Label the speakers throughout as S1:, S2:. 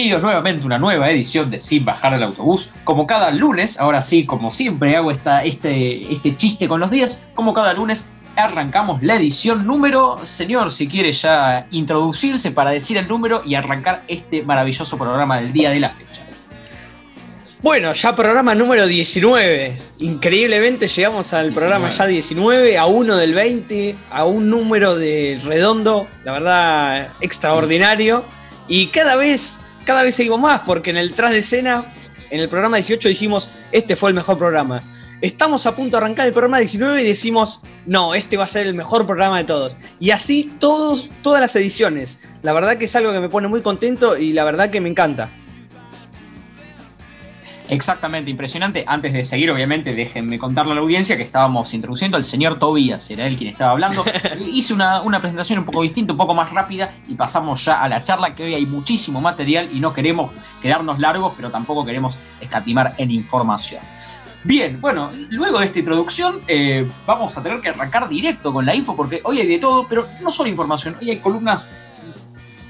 S1: Bienvenidos nuevamente a una nueva edición de Sin Bajar al Autobús. Como cada lunes, ahora sí, como siempre hago esta, este, este chiste con los días, como cada lunes arrancamos la edición número. Señor, si quiere ya introducirse para decir el número y arrancar este maravilloso programa del día de la fecha.
S2: Bueno, ya programa número 19. Increíblemente llegamos al programa ya 19, a uno del 20, a un número de redondo, la verdad, extraordinario. Y cada vez, cada vez seguimos más, porque en el tras de escena, en el programa 18 dijimos, este fue el mejor programa. Estamos a punto de arrancar el programa 19 y decimos, no, este va a ser el mejor programa de todos. Y así todos, todas las ediciones. La verdad que es algo que me pone muy contento y la verdad que me encanta.
S1: Exactamente, impresionante. Antes de seguir, obviamente, déjenme contarle a la audiencia que estábamos introduciendo al señor Tobías, era él quien estaba hablando. Hice una, una, presentación un poco distinta, un poco más rápida, y pasamos ya a la charla, que hoy hay muchísimo material y no queremos quedarnos largos, pero tampoco queremos escatimar en información. Bien, bueno, luego de esta introducción eh, vamos a tener que arrancar directo con la info, porque hoy hay de todo, pero no solo información, hoy hay columnas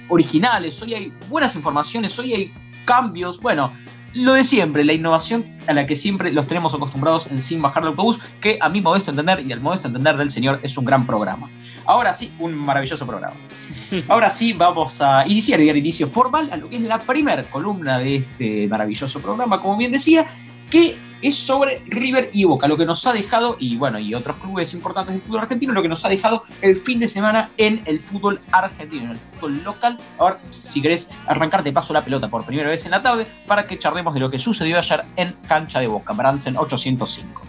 S1: originales, hoy hay buenas informaciones, hoy hay cambios, bueno, lo de siempre, la innovación a la que siempre los tenemos acostumbrados en Sin Bajar el Autobús, que a mi modesto entender y al modesto entender del señor es un gran programa. Ahora sí, un maravilloso programa. Ahora sí, vamos a iniciar y dar inicio formal a lo que es la primera columna de este maravilloso programa, como bien decía, que es sobre River y Boca, lo que nos ha dejado, y bueno, y otros clubes importantes del fútbol argentino, lo que nos ha dejado el fin de semana en el fútbol argentino, en el fútbol local. Ahora, si querés arrancar, te paso la pelota por primera vez en la tarde para que charlemos de lo que sucedió ayer en Cancha de Boca, Bransen 805.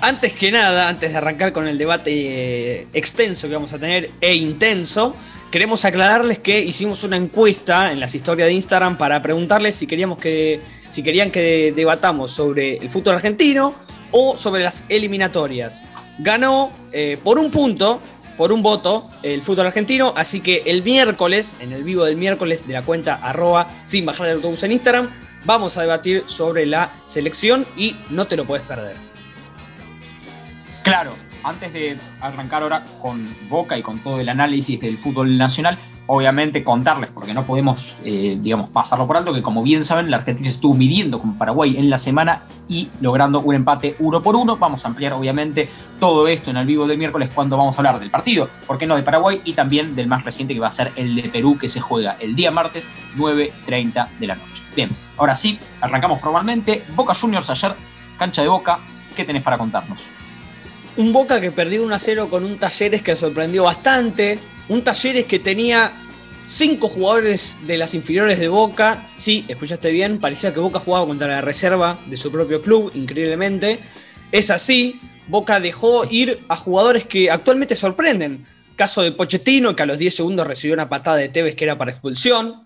S2: Antes que nada, antes de arrancar con el debate eh, extenso que vamos a tener e intenso, queremos aclararles que hicimos una encuesta en las historias de Instagram para preguntarles si queríamos que si querían que debatamos sobre el fútbol argentino o sobre las eliminatorias. Ganó eh, por un punto, por un voto, el fútbol argentino, así que el miércoles, en el vivo del miércoles de la cuenta arroba sin bajar de autobús en Instagram, vamos a debatir sobre la selección y no te lo puedes perder.
S1: Claro, antes de arrancar ahora con Boca y con todo el análisis del fútbol nacional, obviamente contarles, porque no podemos, eh, digamos, pasarlo por alto, que como bien saben, la Argentina estuvo midiendo con Paraguay en la semana y logrando un empate uno por uno. Vamos a ampliar, obviamente, todo esto en el vivo del miércoles cuando vamos a hablar del partido, ¿por qué no de Paraguay? Y también del más reciente que va a ser el de Perú, que se juega el día martes 9.30 de la noche. Bien, ahora sí, arrancamos formalmente. Boca Juniors ayer, cancha de Boca, ¿qué tenés para contarnos?
S2: Un Boca que perdió 1 a 0 con un Talleres que sorprendió bastante, un Talleres que tenía cinco jugadores de las inferiores de Boca. Sí, escuchaste bien, parecía que Boca jugaba contra la reserva de su propio club, increíblemente. Es así, Boca dejó ir a jugadores que actualmente sorprenden. Caso de Pochettino, que a los 10 segundos recibió una patada de Tevez que era para expulsión.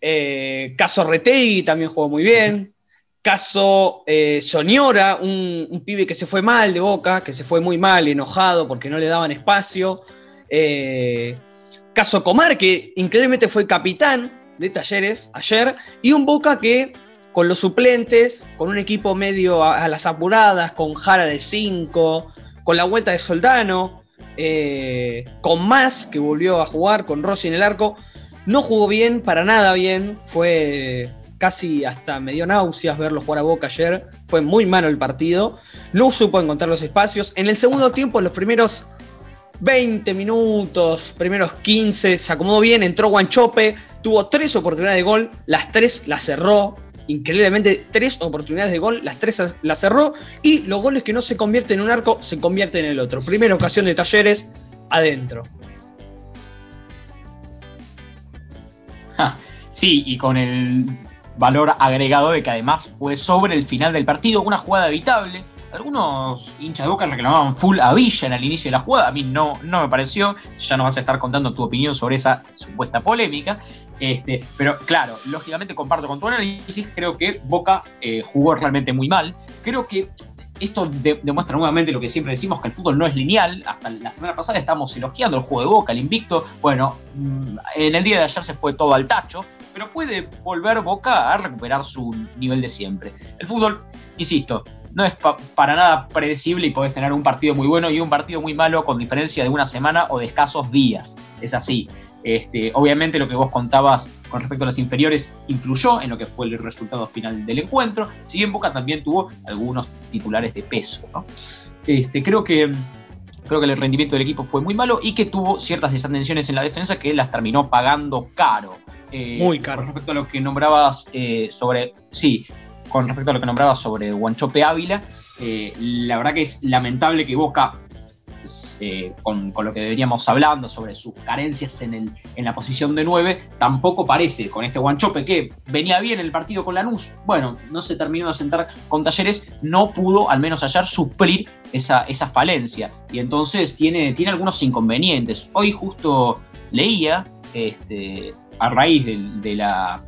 S2: Eh, caso Retegui también jugó muy bien. Caso eh, Soñora, un, un, pibe que se fue mal de Boca, que se fue muy mal, enojado porque no le daban espacio. Eh, caso Comar, que increíblemente fue capitán de Talleres ayer, y un Boca que con los suplentes, con un equipo medio a, las apuradas, con Jara de 5, con la vuelta de Soldano, eh, con Más, que volvió a jugar, con Rossi en el arco, no jugó bien, para nada bien, fue casi hasta me dio náuseas verlo jugar a Boca ayer, fue muy malo el partido, no supo encontrar los espacios, en el segundo tiempo, los primeros 20 minutos, primeros 15, se acomodó bien, entró Guanchope, tuvo tres oportunidades de gol, las tres las cerró, increíblemente tres oportunidades de gol, las tres las cerró y los goles que no se convierten en un arco se convierten en el otro. Primera ocasión de Talleres, adentro.
S1: sí, y con el valor agregado de que además fue sobre el final del partido, una jugada evitable, algunos hinchas de Boca reclamaban full a Villa en el inicio de la jugada. A mí no, no me pareció. Ya nos vas a estar contando tu opinión sobre esa supuesta polémica. Este, pero claro, lógicamente comparto con tu análisis. Creo que Boca eh, jugó realmente muy mal. Creo que esto demuestra nuevamente lo que siempre decimos, que el fútbol no es lineal. Hasta la semana pasada estamos elogiando el juego de Boca, el invicto. Bueno, mm, en el día de ayer se fue todo al tacho, pero puede volver Boca a recuperar su nivel de siempre. El fútbol, insisto, no es para nada predecible y podés tener un partido muy bueno y un partido muy malo con diferencia de una semana o de escasos días. Es así. Este, obviamente lo que vos contabas con respecto a las inferiores influyó en lo que fue el resultado final del encuentro, si bien Boca también tuvo algunos titulares de peso. Este, creo que creo que el rendimiento del equipo fue muy malo y que tuvo ciertas desatenciones en la defensa que las terminó pagando caro.
S2: Eh, muy caro.
S1: Con respecto a lo que nombrabas eh, sobre. Sí, con respecto a lo que nombrabas sobre Guanchope Ávila, eh, la verdad que es lamentable que Boca eh, con, lo que deberíamos hablando sobre sus carencias en, el, en la posición de 9, tampoco parece con este Guanchope que venía bien el partido con Lanús. Bueno, no se terminó de sentar con Talleres, no pudo al menos ayer suplir esa, esa falencia. Y entonces tiene, tiene algunos inconvenientes. Hoy justo leía, este, a raíz de, la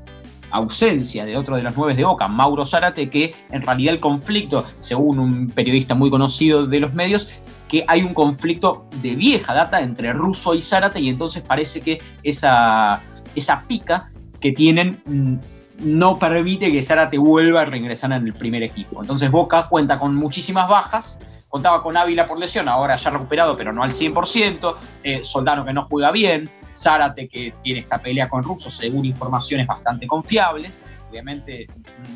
S1: ausencia de otro de los nueve de Boca, Mauro Zárate, que en realidad el conflicto, según un periodista muy conocido de los medios, que hay un conflicto de vieja data entre Russo y Zárate y entonces parece que esa, esa pica que tienen mm, no permite que Zárate vuelva a regresar en el primer equipo. Entonces Boca cuenta con muchísimas bajas, contaba con Ávila por lesión, ahora ya recuperado, pero no al 100%, eh, Soldano que no juega bien, Zárate que tiene esta pelea con Russo según informaciones bastante confiables, obviamente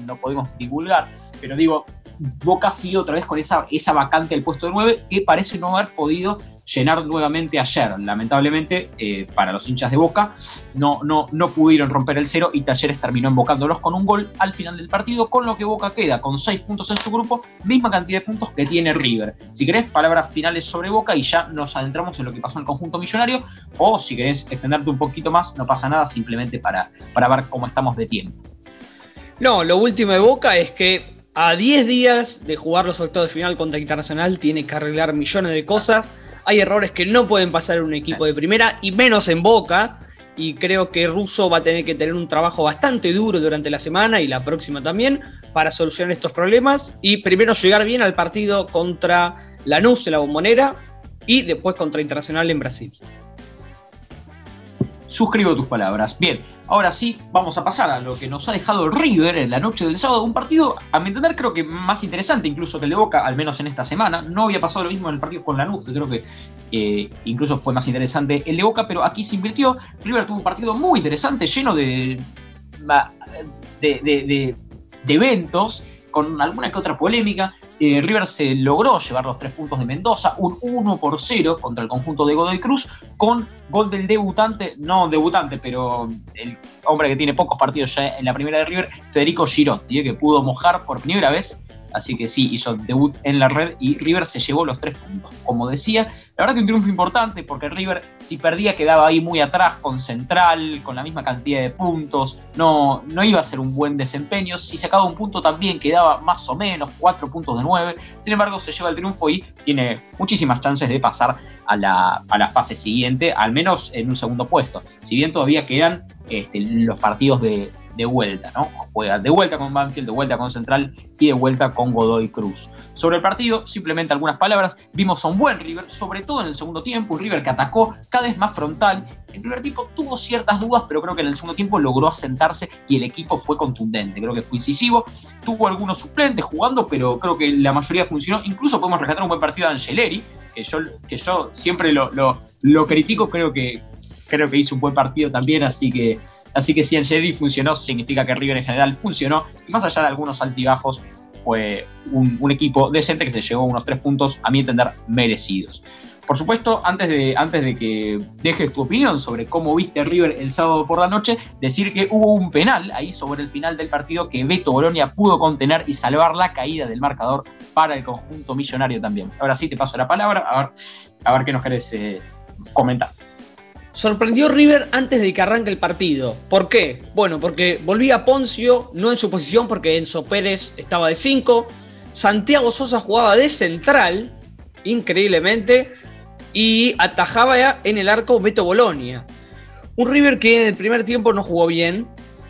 S1: no podemos divulgar, pero digo, Boca sigue otra vez con esa, esa vacante del puesto de 9 que parece no haber podido llenar nuevamente ayer. Lamentablemente, eh, para los hinchas de Boca, no, no, no pudieron romper el cero y Talleres terminó embocándolos con un gol al final del partido, con lo que Boca queda con 6 puntos en su grupo, misma cantidad de puntos que tiene River. Si querés, palabras finales sobre Boca y ya nos adentramos en lo que pasó en el conjunto millonario, o si querés extenderte un poquito más, no pasa nada, simplemente para, para ver cómo estamos de tiempo.
S2: No, lo último de Boca es que a 10 días de jugar los octavos de final contra Internacional tiene que arreglar millones de cosas. Hay errores que no pueden pasar en un equipo de primera y menos en Boca. Y creo que Russo va a tener que tener un trabajo bastante duro durante la semana y la próxima también para solucionar estos problemas. Y primero llegar bien al partido contra Lanús en la bombonera y después contra Internacional en Brasil.
S1: Suscribo tus palabras. Bien, Ahora sí, vamos a pasar a lo que nos ha dejado River en la noche del sábado. Un partido, a mi entender, creo que más interesante incluso que el de Boca, al menos en esta semana. No había pasado lo mismo en el partido con Lanús, que creo que eh, incluso fue más interesante el de Boca, pero aquí se invirtió. River tuvo un partido muy interesante, lleno de, de, de, de eventos, con alguna que otra polémica. Eh, River se logró llevar los tres puntos de Mendoza, un 1 por 0 contra el conjunto de Godoy Cruz, con gol del debutante, no debutante, pero el hombre que tiene pocos partidos ya en la primera de River, Federico Girotti, eh, que pudo mojar por primera vez Así que sí, hizo debut en la red y River se llevó los tres puntos. Como decía, la verdad que un triunfo importante porque River si perdía quedaba ahí muy atrás con Central, con la misma cantidad de puntos. No, no iba a ser un buen desempeño. Si sacaba un punto también quedaba más o menos, cuatro puntos de nueve. Sin embargo, se lleva el triunfo y tiene muchísimas chances de pasar a la, a la fase siguiente, al menos en un segundo puesto. Si bien todavía quedan este, los partidos de, de vuelta, ¿no? Juega de vuelta con Banfield, de vuelta con Central y de vuelta con Godoy Cruz. Sobre el partido, simplemente algunas palabras. Vimos a un buen River, sobre todo en el segundo tiempo, un River que atacó cada vez más frontal. El primer tiempo tuvo ciertas dudas, pero creo que en el segundo tiempo logró asentarse y el equipo fue contundente. Creo que fue incisivo. Tuvo algunos suplentes jugando, pero creo que la mayoría funcionó. Incluso podemos rescatar un buen partido de Angeleri, que yo, que yo siempre lo, lo, lo critico, creo que, creo que hizo un buen partido también, así que Así que si el Jedi funcionó, significa que River en general funcionó. Y más allá de algunos altibajos, fue un, equipo decente que se llevó unos tres puntos, a mi entender, merecidos. Por supuesto, antes de, antes de que dejes tu opinión sobre cómo viste River el sábado por la noche, decir que hubo un penal ahí sobre el final del partido que Beto Bolonia pudo contener y salvar la caída del marcador para el conjunto millonario también. Ahora sí te paso la palabra, a ver, qué nos querés eh, comentar.
S2: Sorprendió River antes de que arranque el partido. ¿Por qué? Bueno, porque volvía Poncio, no en su posición porque Enzo Pérez estaba de 5. Santiago Sosa jugaba de central, increíblemente, y atajaba ya en el arco Beto Bolonia. Un River que en el primer tiempo no jugó bien.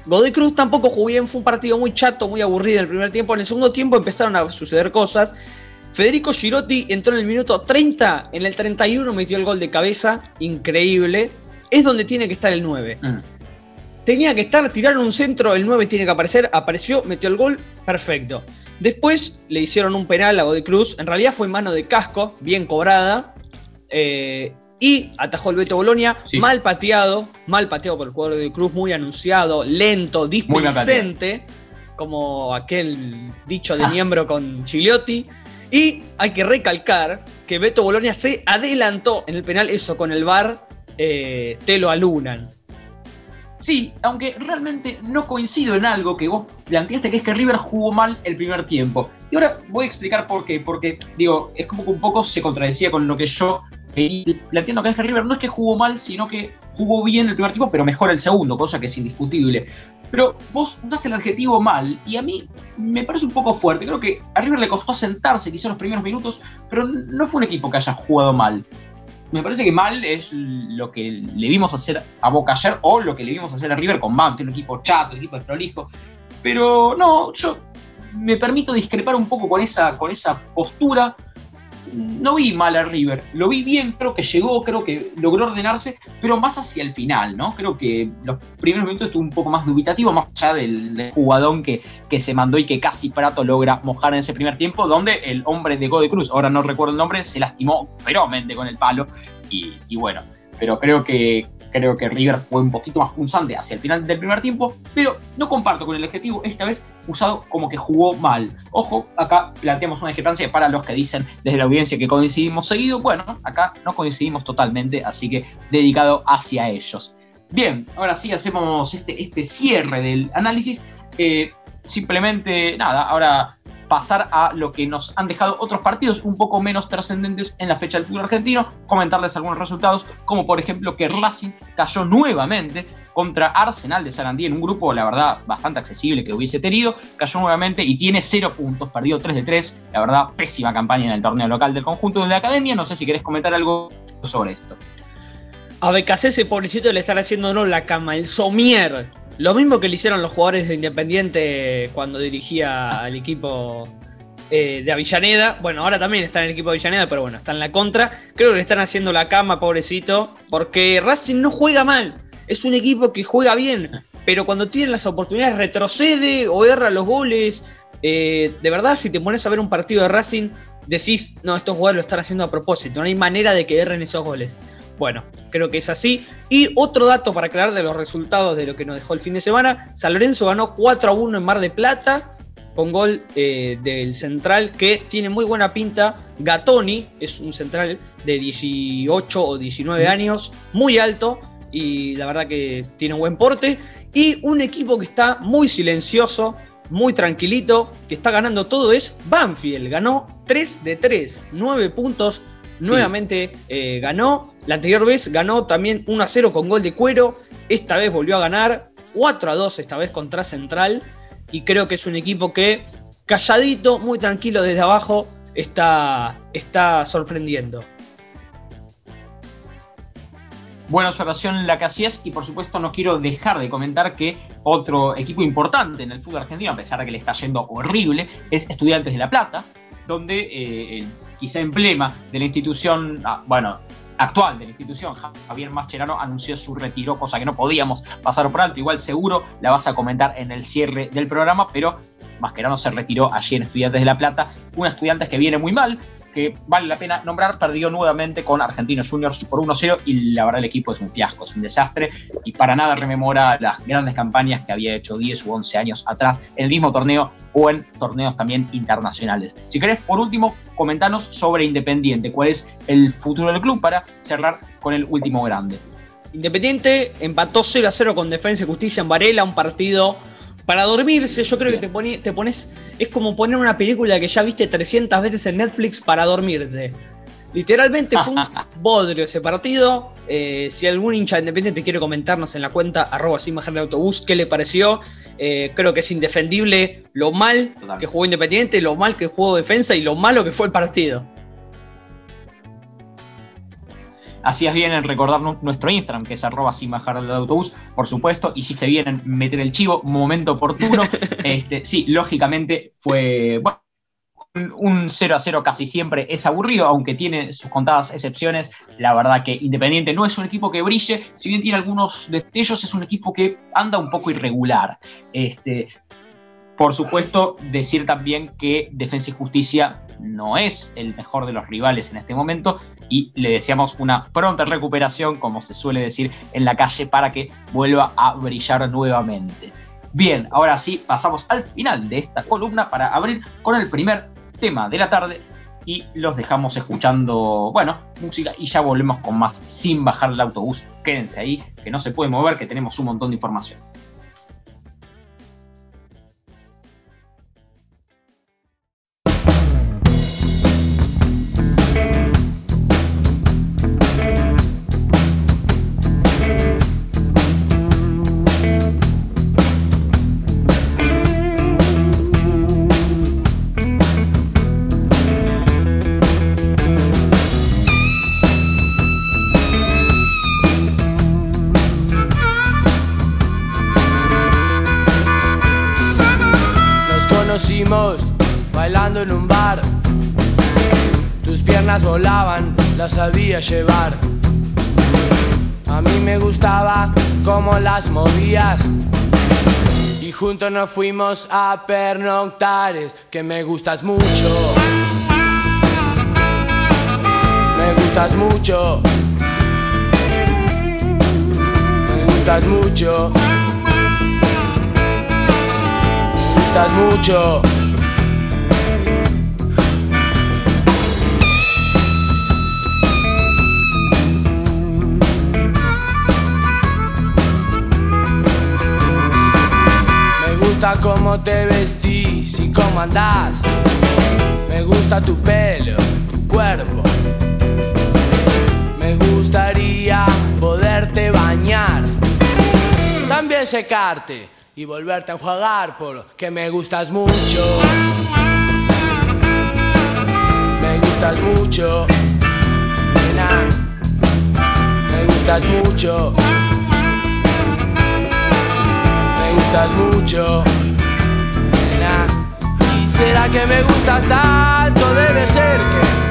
S2: Godoy Cruz tampoco jugó bien, fue un partido muy chato, muy aburrido en el primer tiempo. En el segundo tiempo empezaron a suceder cosas. Federico Girotti entró en el minuto 30, en el 31 metió el gol de cabeza, increíble. Es donde tiene que estar el 9. Mm. Tenía que estar, tiraron un centro, el 9 tiene que aparecer, apareció, metió el gol, perfecto. Después le hicieron un penal a Godoy Cruz, en realidad fue mano de casco, bien cobrada. Eh, y atajó el Beto Bolonia, mal pateado, mal pateado por el jugador de Cruz, muy anunciado, lento, displicente, como aquel dicho de ah. miembro con Gigliotti. Y hay que recalcar que Beto Bolonia se adelantó en el penal, eso con el VAR eh, te lo alunan.
S1: Sí, aunque realmente no coincido en algo que vos planteaste, que es que River jugó mal el primer tiempo. Y ahora voy a explicar por qué. Porque, digo, es como que un poco se contradecía con lo que yo planteando que es que River no es que jugó mal, sino que jugó bien el primer tiempo, pero mejor el segundo, cosa que es indiscutible. Pero vos daste el adjetivo mal y a mí me parece un poco fuerte. Creo que a River le costó sentarse quizá los primeros minutos, pero no fue un equipo que haya jugado mal me parece que mal es lo que le vimos hacer a Boca ayer o lo que le vimos hacer a River con Bam, un equipo chato, un equipo desprolijo. Pero no, yo me permito discrepar un poco con esa, con esa postura no vi mal a River, lo vi bien, creo que llegó, creo que logró ordenarse, pero más hacia el final, ¿no? Creo que los primeros minutos estuvo un poco más dubitativo, más allá del, jugadón que, que, se mandó y que casi Prato logra mojar en ese primer tiempo, donde el hombre de Gode Cruz, ahora no recuerdo el nombre, se lastimó ferozmente con el palo, y, y bueno, pero creo que, Creo que River fue un poquito más punzante hacia el final del primer tiempo, pero no comparto con el objetivo esta vez usado como que jugó mal. Ojo, acá planteamos una discrepancia para los que dicen desde la audiencia que coincidimos seguido. Bueno, acá no coincidimos totalmente, así que dedicado hacia ellos. Bien, ahora sí hacemos este, este cierre del análisis. Eh, simplemente, nada, ahora pasar a lo que nos han dejado otros partidos un poco menos trascendentes en la fecha del fútbol argentino, comentarles algunos resultados, como por ejemplo que Racing cayó nuevamente contra Arsenal de Sarandí en un grupo, la verdad, bastante accesible que hubiese tenido, cayó nuevamente y tiene cero puntos, perdió 3 de 3, la verdad, pésima campaña en el torneo local del conjunto de la academia, no sé si querés comentar algo sobre esto.
S2: A BKC ese pobrecito le están haciendo no la cama, el somier lo mismo que le hicieron los jugadores de Independiente cuando dirigía al equipo eh, de Avellaneda. Bueno, ahora también está en el equipo de Avellaneda, pero bueno, está en la contra. Creo que le están haciendo la cama, pobrecito, porque Racing no juega mal. Es un equipo que juega bien, pero cuando tiene las oportunidades retrocede o erra los goles. Eh, de verdad, si te pones a ver un partido de Racing, decís, no, estos jugadores lo están haciendo a propósito. No hay manera de que erren esos goles. Bueno, creo que es así. Y otro dato para aclarar de los resultados de lo que nos dejó el fin de semana. San Lorenzo ganó 4 a 1 en Mar de Plata con gol eh, del central que tiene muy buena pinta. Gatoni es un central de 18 o 19 años, muy alto y la verdad que tiene un buen porte. Y un equipo que está muy silencioso, muy tranquilito, que está ganando todo es Banfield. Ganó 3 de 3, 9 puntos nuevamente eh, ganó. La anterior vez ganó también 1 a 0 con gol de cuero. Esta vez volvió a ganar 4 a 2, esta vez contra Central. Y creo que es un equipo que, calladito, muy tranquilo desde abajo, está, está sorprendiendo.
S1: Buena observación la que hacías y por supuesto no quiero dejar de comentar que otro equipo importante en el fútbol argentino, a pesar de que le está yendo horrible, es Estudiantes de La Plata, donde eh, quizá emblema de la institución, ah, bueno, actual de la institución, Javier Mascherano, anunció su retiro, cosa que no podíamos pasar por alto. Igual seguro la vas a comentar en el cierre del programa, pero Mascherano se retiró allí en Estudiantes de La Plata, un estudiante que viene muy mal, que vale la pena nombrar, perdió nuevamente con Argentinos Juniors por 1-0 y la verdad el equipo es un fiasco, es un desastre y para nada rememora las grandes campañas que había hecho 10 u 11 años atrás. En el mismo torneo o en torneos también internacionales. Si querés, por último, comentanos sobre Independiente, cuál es el futuro del club para cerrar con el último grande.
S2: Independiente empató 0 a 0 con Defensa y Justicia en Varela, un partido para dormirse, yo creo que te, te pones. Es como poner una película que ya viste 300 veces en Netflix para dormirte. Literalmente fue un bodrio ese partido. Eh, si algún hincha independiente quiere comentarnos en la cuenta arroba sin de autobús qué le pareció, eh, creo que es indefendible lo mal que jugó Independiente, lo mal que jugó Defensa y lo malo que fue el partido.
S1: Hacías bien en recordar nuestro Instagram, que es arroba sin bajar del autobús, por supuesto. Hiciste bien en meter el chivo, momento oportuno. este, sí, lógicamente fue. Bueno, un 0 a 0 casi siempre es aburrido, aunque tiene sus contadas excepciones. La verdad que Independiente no es un equipo que brille, si bien tiene algunos destellos, es un equipo que anda un poco irregular. Este, Por supuesto, decir también que Defensa y Justicia no es el mejor de los rivales en este momento y le deseamos una pronta recuperación, como se suele decir en la calle, para que vuelva a brillar nuevamente. Bien, ahora sí, pasamos al final de esta columna para abrir con el primer tema de la tarde y los dejamos escuchando, bueno, música y ya volvemos con más sin bajar el autobús. Quédense ahí, que no se puede mover, que tenemos un montón de información.
S3: Bailando en un bar. Tus piernas volaban, las sabía llevar. A mí me gustaba cómo las movías. Y juntos nos fuimos a pernoctares, que me gustas mucho. Me gustas mucho. Me gustas mucho. Mucho. Me gusta cómo te vestís y cómo andás. Me gusta tu pelo, tu cuerpo. Me gustaría poderte bañar. También secarte y volverte a enjuagar porque me gustas mucho. Me gustas mucho. Nena, me gustas mucho. Me gustas mucho. Nena, y será que me gustas tanto, debe ser que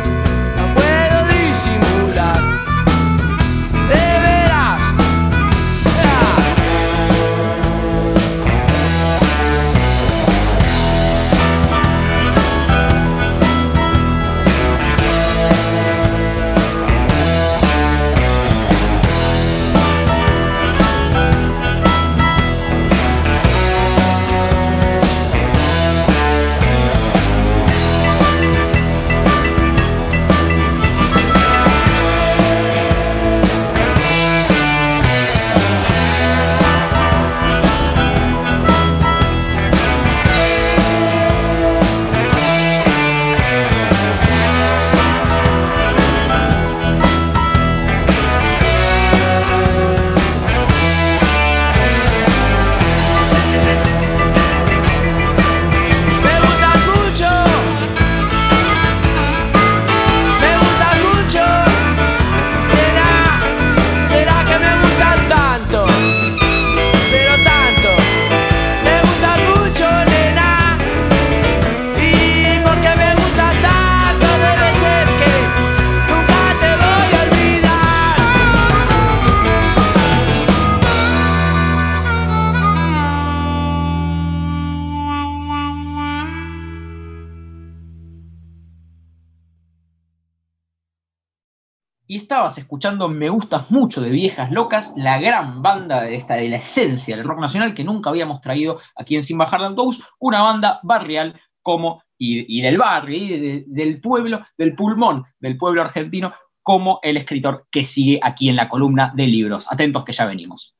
S1: escuchando Me Gustas Mucho de Viejas Locas, la gran banda de, esta, de la esencia del rock nacional que nunca habíamos traído aquí en Sin Bajar de una banda barrial como, y, del barrio, y del pueblo, del pulmón del pueblo argentino, como el escritor que sigue aquí en la columna de libros. Atentos que ya venimos.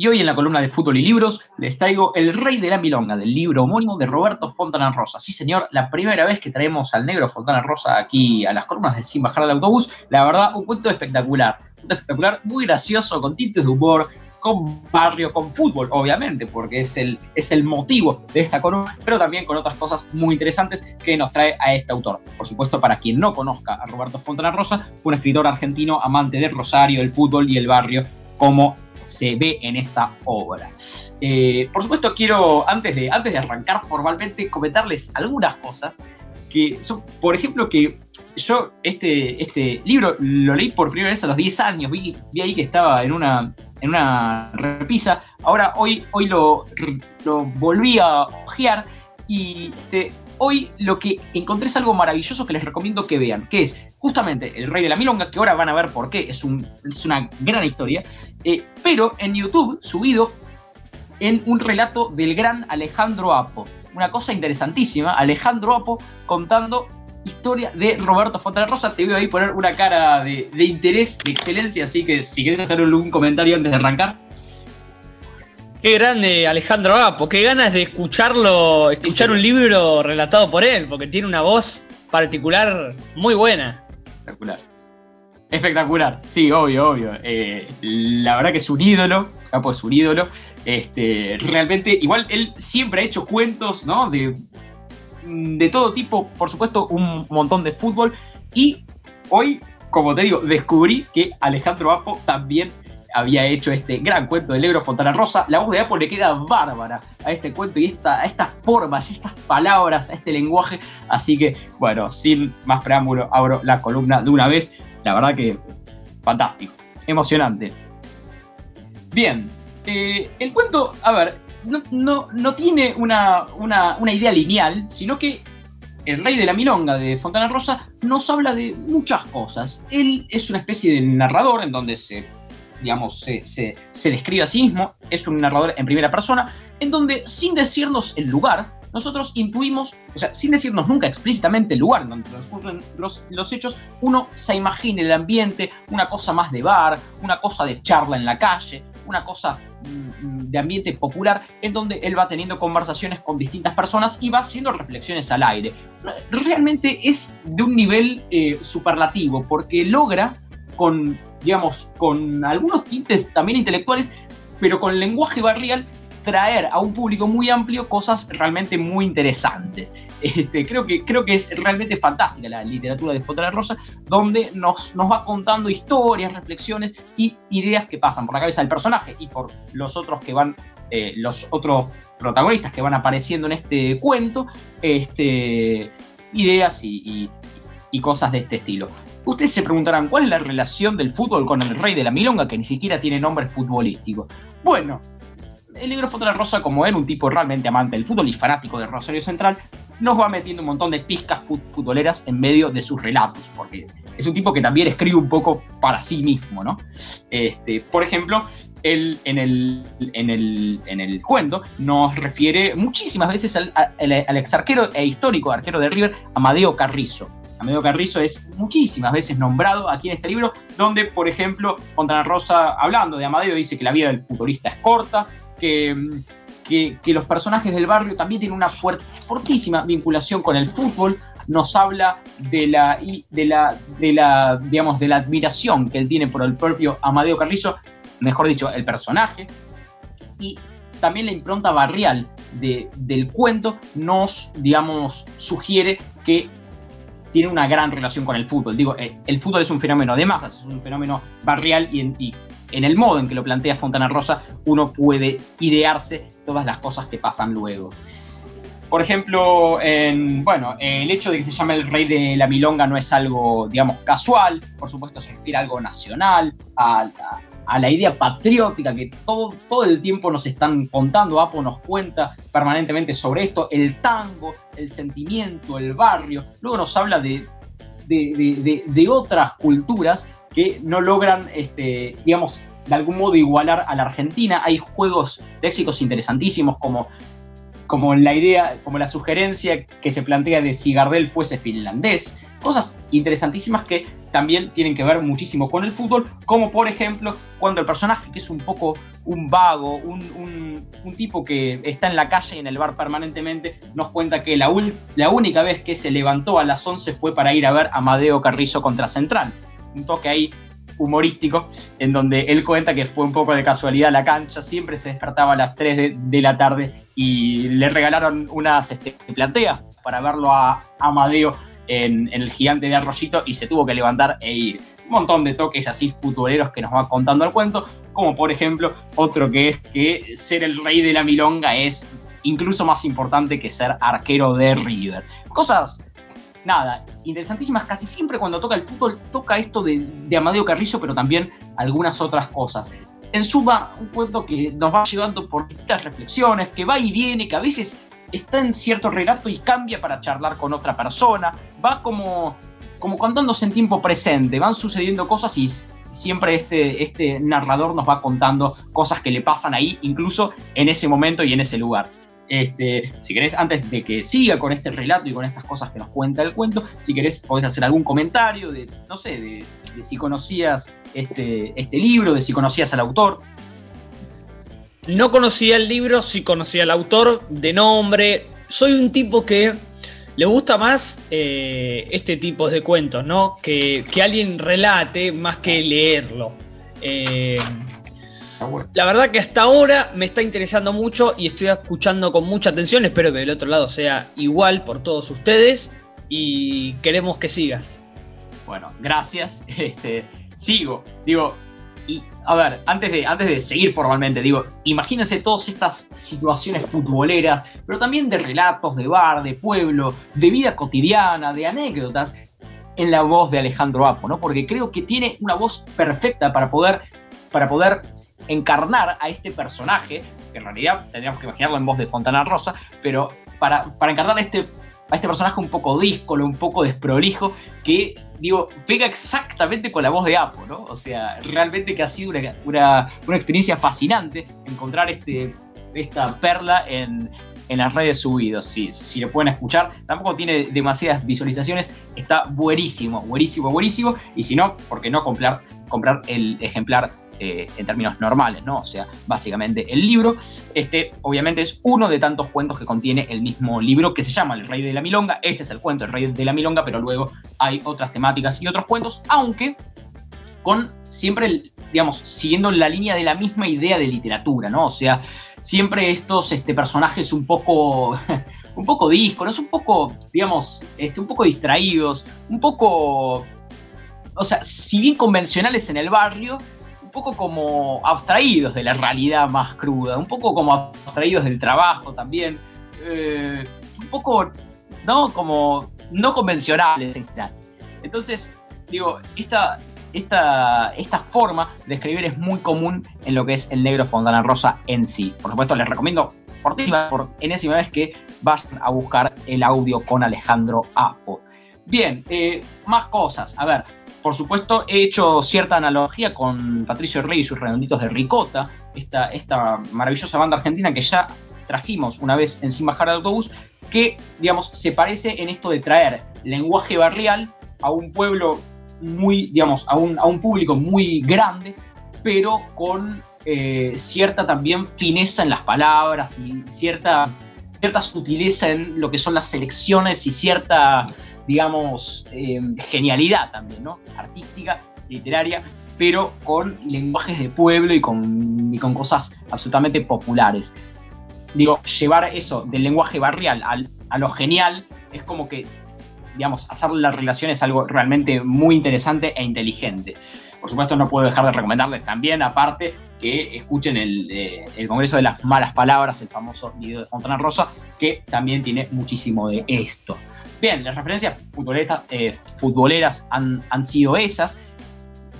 S1: Y hoy en la columna de Fútbol y Libros les traigo El Rey de la Milonga, del libro homónimo de Roberto Fontana Rosa. Sí, señor, la primera vez que traemos al negro Fontana Rosa aquí a las columnas de Sin Bajar del Autobús. La verdad, un cuento espectacular. Un cuento espectacular, muy gracioso, con tintes de humor, con barrio, con fútbol, obviamente, porque es el, es el motivo de esta columna, pero también con otras cosas muy interesantes que nos trae a este autor. Por supuesto, para quien no conozca a Roberto Fontana Rosa, un escritor argentino amante del Rosario, el fútbol y el barrio, como se ve en esta obra. Eh, por supuesto, quiero, antes de, antes de arrancar formalmente, comentarles algunas cosas que son, por ejemplo, que yo este, este libro lo leí por primera vez a los 10 años, vi, vi ahí que estaba en una, en una repisa, ahora hoy, hoy lo, lo volví a ojear y hoy lo que encontré es algo maravilloso que les recomiendo que vean, que es justamente El Rey de la Milonga, que ahora van a ver por qué, es, un, es una gran historia, eh, pero en YouTube subido en un relato del gran Alejandro Apo. Una cosa interesantísima, Alejandro Apo contando historia de Roberto Fontana Rosa. Te voy a poner una cara de, de interés, de excelencia, así que si querés hacer un comentario antes de arrancar.
S2: Qué grande Alejandro Apo, qué ganas de escucharlo, escuchar un libro relatado por él, porque tiene una voz particular muy buena.
S1: Espectacular. Espectacular, sí, obvio, obvio. Eh, la verdad que es un ídolo, Apo es un ídolo. Este, realmente, igual él siempre ha hecho cuentos, ¿no? De, de todo tipo, por supuesto, un montón de fútbol. Y hoy, como te digo, descubrí que Alejandro Apo también había hecho este gran cuento del Negro Fontana Rosa. La voz de Apo le queda bárbara a este cuento y esta, a estas formas, estas palabras, a este lenguaje. Así que, bueno, sin más preámbulo, abro la columna de una vez. La verdad que fantástico, emocionante. Bien, eh, el cuento, a ver, no, no, tiene una, una, una idea lineal, sino que el rey de la milonga de Fontana Rosa nos habla de muchas cosas. Él es una especie de narrador en donde se digamos, se, describe a sí mismo, es un narrador en primera persona, en donde sin decirnos el lugar, nosotros intuimos, o sea, sin decirnos nunca explícitamente el lugar donde transcurren los, los hechos, uno se imagina el ambiente, una cosa más de bar, una cosa de charla en la calle, una cosa mm, de ambiente popular en donde él va teniendo conversaciones con distintas personas y va haciendo reflexiones al aire. Realmente es de un nivel eh, superlativo porque logra con digamos, con algunos tintes también intelectuales, pero con lenguaje barrial, traer a un público muy amplio cosas realmente muy interesantes. Este, creo, que, creo que es realmente fantástica la literatura de Fontana Rosa, donde nos, nos va contando historias, reflexiones y ideas que pasan por la cabeza del personaje y por los otros que van, eh, los otros protagonistas que van apareciendo en este cuento, este, ideas y cosas de este estilo. Ustedes se preguntarán, ¿cuál es la relación del fútbol con el rey de la milonga que ni siquiera tiene nombre futbolístico? Bueno, el negro Fontana Rosa, como era un tipo realmente amante del fútbol y fanático de Rosario Central, nos va metiendo un montón de pizcas futboleras en medio de sus relatos, porque es un tipo que también escribe un poco para sí mismo, ¿no? Este, por ejemplo, él en el, en, el, en el cuento nos refiere muchísimas veces al, al ex arquero e histórico arquero de River, Amadeo Carrizo. Amadeo Carrizo es muchísimas veces nombrado aquí en este libro, donde, por ejemplo, Fontana Rosa, hablando de Amadeo, dice que la vida del futbolista es corta, que, que, los personajes del barrio también tienen una fortísima vinculación con el fútbol, nos habla de la, de la, digamos, de la admiración que él tiene por el propio Amadeo Carrizo, mejor dicho, el personaje, y también la impronta barrial de, del cuento nos, digamos, sugiere que tiene una gran relación con el fútbol. Digo, eh, el fútbol es un fenómeno de masas, es un fenómeno barrial y en, en el modo en que lo plantea Fontana Rosa uno puede idearse todas las cosas que pasan luego. Por ejemplo, en, bueno, el hecho de que se llame el rey de la milonga no es algo, digamos, casual, por supuesto se refiere a algo nacional, a, la idea patriótica que todo, todo el tiempo nos están contando, Apo nos cuenta permanentemente sobre esto, el tango, el sentimiento, el barrio, luego nos habla de, de, otras culturas que no logran, este, digamos, de algún modo igualar a la Argentina. Hay juegos léxicos interesantísimos como, como la idea, como la sugerencia que se plantea de si Gardel fuese finlandés. Cosas interesantísimas que también tienen que ver muchísimo con el fútbol, como por ejemplo cuando el personaje que es un poco un vago, un, tipo que está en la calle y en el bar permanentemente, nos cuenta que la, única vez que se levantó a las 11 fue para ir a ver a Amadeo Carrizo contra Central. Un toque ahí humorístico, en donde él cuenta que fue un poco de casualidad la cancha, siempre se despertaba a las 3 de, la tarde y le regalaron unas este, plateas para verlo a Amadeo en, el gigante de Arroyito y se tuvo que levantar e ir. un montón de toques así futboleros que nos va contando el cuento, como por ejemplo otro que es que ser el rey de la milonga es incluso más importante que ser arquero de River. Cosas, nada, interesantísimas. Casi siempre cuando toca el fútbol toca esto de, de Amadeo Carrizo, pero también algunas otras cosas. En suma, un cuento que nos va llevando por distintas reflexiones, que va y viene, que a veces está en cierto relato y cambia para charlar con otra persona, va como, como contándose en tiempo presente, van sucediendo cosas y siempre este, este narrador nos va contando cosas que le pasan ahí, incluso en ese momento y en ese lugar. Este, si querés, antes de que siga con este relato y con estas cosas que nos cuenta el cuento, si querés, podés hacer algún comentario de, no sé, de, si conocías este, este libro, de si conocías al autor.
S2: No conocía el libro, sí conocía al autor de nombre. Soy un tipo que le gusta más eh, este tipo de cuentos, ¿no? Que, que, alguien relate más que leerlo. Eh, la verdad que hasta ahora me está interesando mucho y estoy escuchando con mucha atención. Espero que del otro lado sea igual por todos ustedes y queremos que sigas.
S1: Bueno, gracias. Este, sigo. Digo, y a ver, antes de, antes de seguir formalmente, digo, imagínense todas estas situaciones futboleras, pero también de relatos, de bar, de pueblo, de vida cotidiana, de anécdotas, en la voz de Alejandro Apo, ¿no? Porque creo que tiene una voz perfecta para poder, para poder encarnar a este personaje, que en realidad tendríamos que imaginarlo en voz de Fontana Rosa, pero para, para encarnar a este, a este personaje un poco díscolo, un poco desprolijo, que, digo, pega exactamente con la voz de Apo, ¿no? O sea, realmente que ha sido una, una, una experiencia fascinante encontrar este, esta perla en, en las redes subidos, si, si lo pueden escuchar. Tampoco tiene demasiadas visualizaciones, está buenísimo, buenísimo, buenísimo. Y si no, ¿por qué no comprar, comprar el ejemplar eh, en términos normales, ¿no? O sea, básicamente el libro. Este, obviamente, es uno de tantos cuentos que contiene el mismo libro que se llama El Rey de la Milonga. Este es el cuento El Rey de la Milonga, pero luego hay otras temáticas y otros cuentos, aunque con siempre, digamos, siguiendo la línea de la misma idea de literatura, ¿no? O sea, siempre estos este, personajes un poco, un poco díscolos, un poco, digamos, este, un poco distraídos, un poco, o sea, si bien convencionales en el barrio, poco como abstraídos de la realidad más cruda, un poco como abstraídos del trabajo también, eh, un poco, ¿no? Como no convencionales en general. Entonces, digo, esta, esta, forma de escribir es muy común en lo que es el negro Fontana Rosa en sí. Por supuesto, les recomiendo por enésima vez que vayan a buscar el audio con Alejandro Apo. Bien, eh, más cosas. A ver, por supuesto, he hecho cierta analogía con Patricio Rey y sus redonditos de Ricota, esta, esta maravillosa banda argentina que ya trajimos una vez en Sin Bajar de Autobús, que, digamos, se parece en esto de traer lenguaje barrial a un pueblo muy, digamos, a un, a un público muy grande, pero con eh, cierta también fineza en las palabras y cierta, cierta sutileza en lo que son las selecciones y cierta digamos, eh, genialidad también, ¿no? Artística, literaria, pero con lenguajes de pueblo y con, con cosas absolutamente populares. Digo, llevar eso del lenguaje barrial a lo genial es como que, digamos, hacer la relación es algo realmente muy interesante e inteligente. Por supuesto, no puedo dejar de recomendarles también, aparte, que escuchen el, eh, el, Congreso de las Malas Palabras, el famoso video de Fontana Rosa, que también tiene muchísimo de esto. Bien, las referencias futboleras, eh, futboleras han, han, sido esas.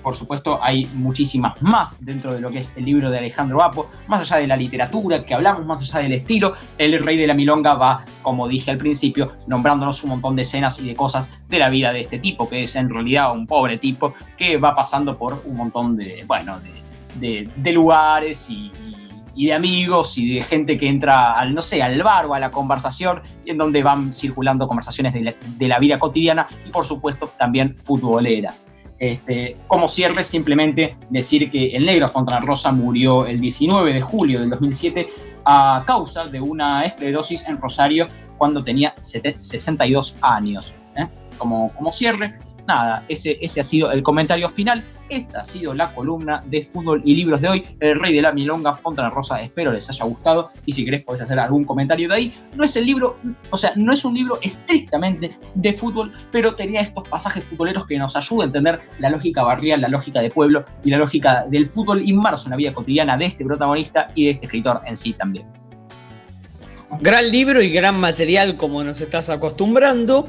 S1: Por supuesto, hay muchísimas más dentro de lo que es el libro de Alejandro Apo, más allá de la literatura que hablamos, más allá del estilo. El Rey de la Milonga va, como dije al principio, nombrándonos un montón de escenas y de cosas de la vida de este tipo, que es en realidad un pobre tipo que va pasando por un montón de, bueno, de, de, de lugares y, y de amigos y de gente que entra al, no sé, al bar o a la conversación, en donde van circulando conversaciones de la, vida cotidiana y por supuesto también futboleras. Este, como cierre, simplemente decir que el negro Fontana Rosa murió el 19 de julio del 2007 a causa de una esclerosis en Rosario cuando tenía 62 años. ¿eh? Como, como cierre, nada, ese, ese ha sido el comentario final. Esta ha sido la columna de fútbol y libros de hoy. El rey de la milonga, Fontana Rosa. Espero les haya gustado. Y si querés, podés hacer algún comentario de ahí. No es el libro, o sea, no es un libro estrictamente de fútbol, pero tenía estos pasajes futboleros que nos ayudan a entender la lógica barrial, la lógica de pueblo y la lógica del fútbol inmerso en la vida cotidiana de este protagonista y de este escritor en sí también.
S2: Gran libro y gran material como nos estás acostumbrando.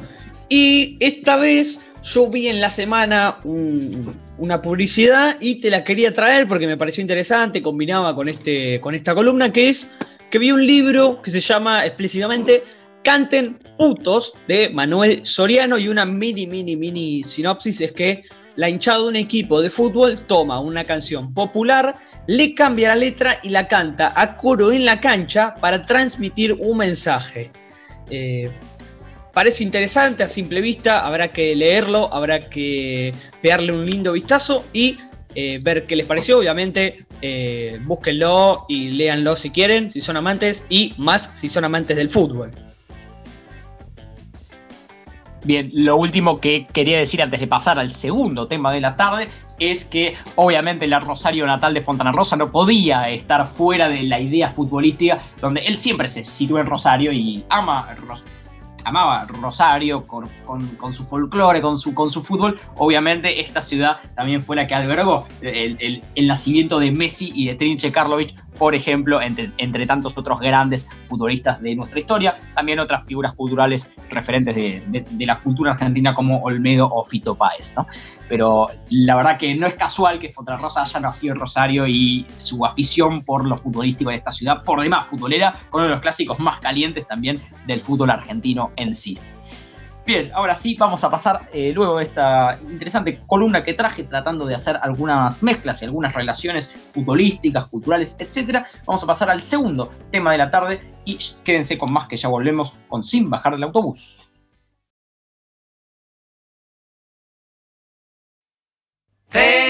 S2: Y esta vez yo vi en la semana una publicidad y te la quería traer porque me pareció interesante, combinaba con, este, con esta columna, que es que vi un libro que se llama explícitamente Canten Putos de Manuel Soriano y una mini, mini, mini sinopsis es que la hinchada de un equipo de fútbol toma una canción popular, le cambia la letra y la canta a coro en la cancha para transmitir un mensaje. Eh, parece interesante a simple vista, habrá que leerlo, habrá que pegarle un lindo vistazo y eh, ver qué les pareció. Obviamente, eh, búsquenlo y léanlo si quieren, si son amantes, y más si son amantes del fútbol.
S1: Bien, lo último que quería decir antes de pasar al segundo tema de la tarde es que obviamente el Rosario Natal de Fontana Rosa no podía estar fuera de la idea futbolística donde él siempre se sitúa en Rosario y ama amaba Rosario con, su folclore, con su, con su fútbol. Obviamente esta ciudad también fue la que albergó el, nacimiento de Messi y de Trinche Karlovic, por ejemplo, entre, entre, tantos otros grandes futbolistas de nuestra historia. También otras figuras culturales referentes de, la cultura argentina como Olmedo o Fito Páez. ¿no? Pero la verdad que no es casual que Rosa haya nacido en Rosario y su afición por lo futbolístico de esta ciudad, por demás futbolera, con uno de los clásicos más calientes también del fútbol argentino en sí. Bien, ahora sí vamos a pasar eh, luego de esta interesante columna que traje tratando de hacer algunas mezclas y algunas relaciones futbolísticas, culturales, etc. Vamos a pasar al segundo tema de la tarde y quédense con más que ya volvemos con Sin Bajar del Autobús. Paperback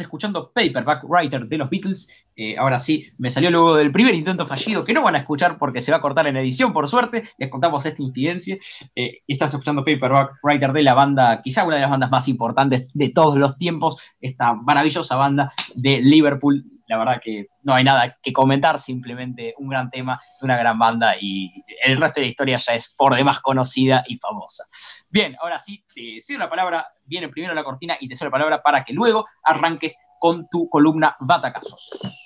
S1: escuchando Paperback Writer de los Beatles. Eh, ahora sí, me salió luego del primer intento fallido, que no van a escuchar porque se va a cortar en edición, por suerte. Les contamos esta incidencia. Eh, estás escuchando Paperback Writer de la banda, quizá una de las bandas más importantes de todos los tiempos, esta maravillosa banda de Liverpool, la verdad que no hay nada que comentar, simplemente un gran tema de una gran banda y el resto de la historia ya es por demás conocida y famosa. Bien, ahora sí, te cedo la palabra, viene primero la cortina y te cedo la palabra para que luego arranques con tu columna Batacazos.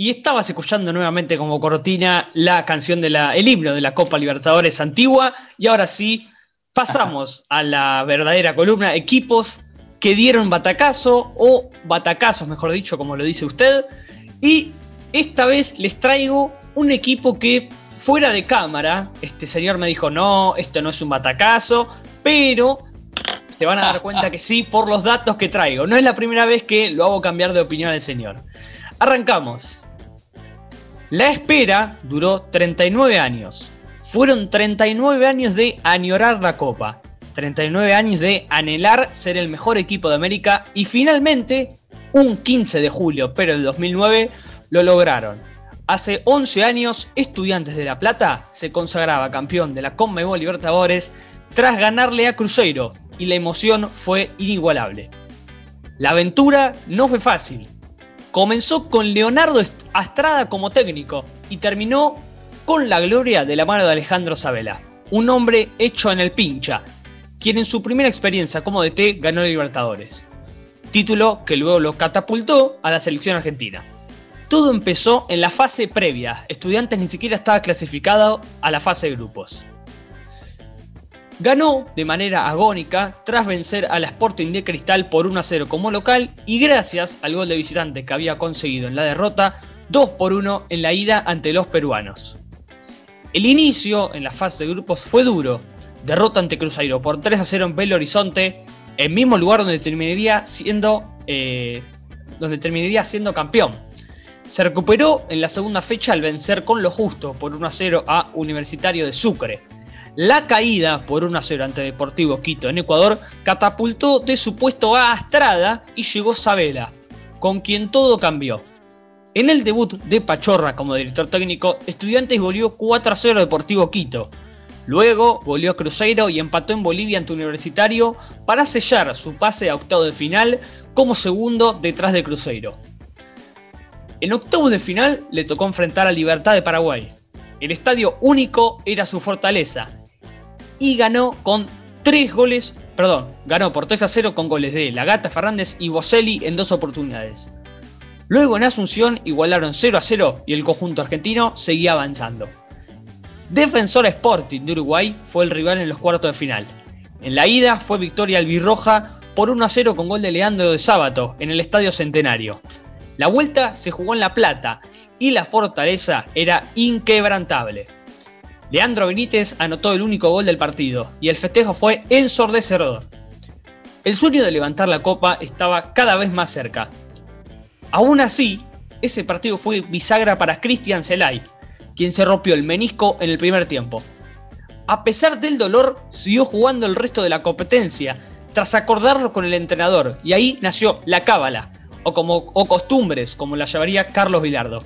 S2: Y estabas escuchando nuevamente como cortina la canción del el himno de la Copa Libertadores antigua. Y ahora sí, pasamos a la verdadera columna, equipos que dieron batacazo o batacazos, mejor dicho, como lo dice usted. Y esta vez les traigo un equipo que fuera de cámara, este señor me dijo, no, esto no es un batacazo, pero te van a dar cuenta que sí por los datos que traigo. No es la primera vez que lo hago cambiar de opinión al señor. Arrancamos. La espera duró 39 años. Fueron 39 años de añorar la copa. 39 años de anhelar ser el mejor equipo de América y finalmente, un 15 de julio, pero del 2009, lo lograron. Hace 11 años, Estudiantes de La Plata se consagraba campeón de la Conmebol Libertadores tras ganarle a Cruzeiro y la emoción fue inigualable. La aventura no fue fácil, Comenzó con Leonardo Astrada como técnico y terminó con la gloria de la mano de Alejandro Sabela, un hombre hecho en el pincha, quien en su primera experiencia como DT ganó Libertadores, título que luego lo catapultó a la selección argentina. Todo empezó en la fase previa, Estudiantes ni siquiera estaba clasificado a la fase de grupos. Ganó de manera agónica tras vencer a la Sporting de Cristal por 1 a 0 como local y gracias al gol de visitante que había conseguido en la derrota 2 por 1 en la ida ante los peruanos. El inicio en la fase de grupos fue duro, derrota ante Cruzeiro por 3 a 0 en Belo Horizonte, el mismo lugar donde terminaría siendo, eh, donde terminaría siendo campeón. Se recuperó en la segunda fecha al vencer con lo justo por 1 a 0 a Universitario de Sucre. La caída por 1 a 0 ante Deportivo Quito en Ecuador catapultó de su puesto a Astrada y llegó Sabela, con quien todo cambió. En el debut de Pachorra como director técnico, Estudiantes volvió 4 a 0 Deportivo Quito. Luego volvió a Cruzeiro y empató en Bolivia ante Universitario para sellar su pase a octavo de final como segundo detrás de Cruzeiro. En octavos de final le tocó enfrentar a Libertad de Paraguay. El estadio único era su fortaleza y ganó con 3 goles, perdón, ganó por 3 a 0 con goles de Lagata Fernández y Boselli en dos oportunidades. Luego en Asunción igualaron 0 a 0 y el conjunto argentino seguía avanzando. Defensor Sporting de Uruguay fue el rival en los cuartos de final. En la ida fue victoria albirroja por 1 a 0 con gol de Leandro de Sábato en el Estadio Centenario. La vuelta se jugó en La Plata y la fortaleza era inquebrantable. Leandro Benítez anotó el único gol del partido y el festejo fue ensordecedor. El sueño de levantar la copa estaba cada vez más cerca. Aún así, ese partido fue bisagra para Cristian Zelay, quien se rompió el menisco en el primer tiempo. A pesar del dolor, siguió jugando el resto de la competencia, tras acordarlo con el entrenador, y ahí nació la cábala, o, como, o costumbres, como la llamaría Carlos Vilardo.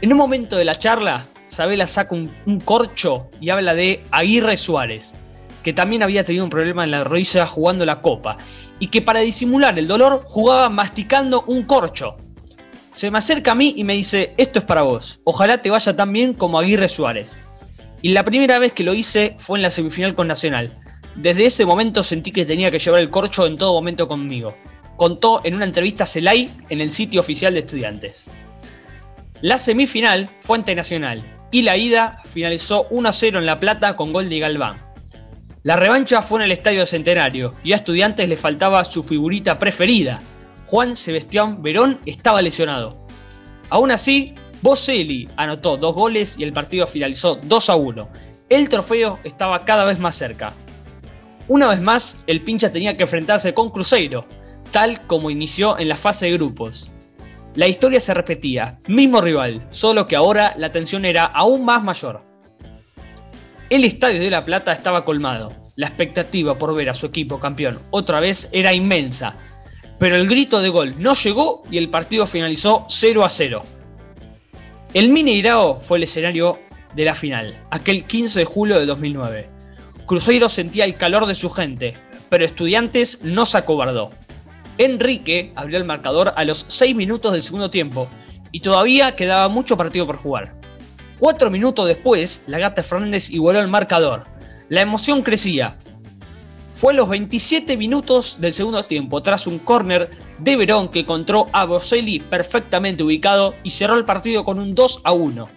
S2: En un momento de la charla, Sabela saca un, corcho y habla de Aguirre Suárez, que también había tenido un problema en la rodilla jugando la copa, y que para disimular el dolor jugaba masticando un corcho. Se me acerca a mí y me dice, esto es para vos, ojalá te vaya tan bien como Aguirre Suárez. Y la primera vez que lo hice fue en la semifinal con Nacional. Desde ese momento sentí que tenía que llevar el corcho en todo momento conmigo. Contó en una entrevista a Celay en el sitio oficial de estudiantes. La semifinal fue ante Nacional y la ida finalizó 1-0 en La Plata con gol de Galván. La revancha fue en el Estadio Centenario y a Estudiantes le faltaba su figurita preferida. Juan Sebastián Verón estaba lesionado. Aún así, Boselli anotó dos goles y el partido finalizó 2 a 1. El trofeo estaba cada vez más cerca. Una vez más, el pincha tenía que enfrentarse con Cruzeiro, tal como inició en la fase de grupos. La historia se repetía, mismo rival, solo que ahora la tensión era aún más mayor. El estadio de La Plata estaba colmado. La expectativa por ver a su equipo campeón otra vez era inmensa, pero el grito de gol no llegó y el partido finalizó 0 a 0. El Mineirao fue el escenario de la final, aquel 15 de julio de 2009. Cruzeiro sentía el calor de su gente, pero Estudiantes no se acobardó. Enrique abrió el marcador a los 6 minutos del segundo tiempo y todavía quedaba mucho partido por jugar. Cuatro minutos después, la Gata Fernández igualó el marcador. La emoción crecía. Fue a los 27 minutos del segundo tiempo, tras un córner de Verón que encontró a Boselli perfectamente ubicado y cerró el partido con un 2 a 1.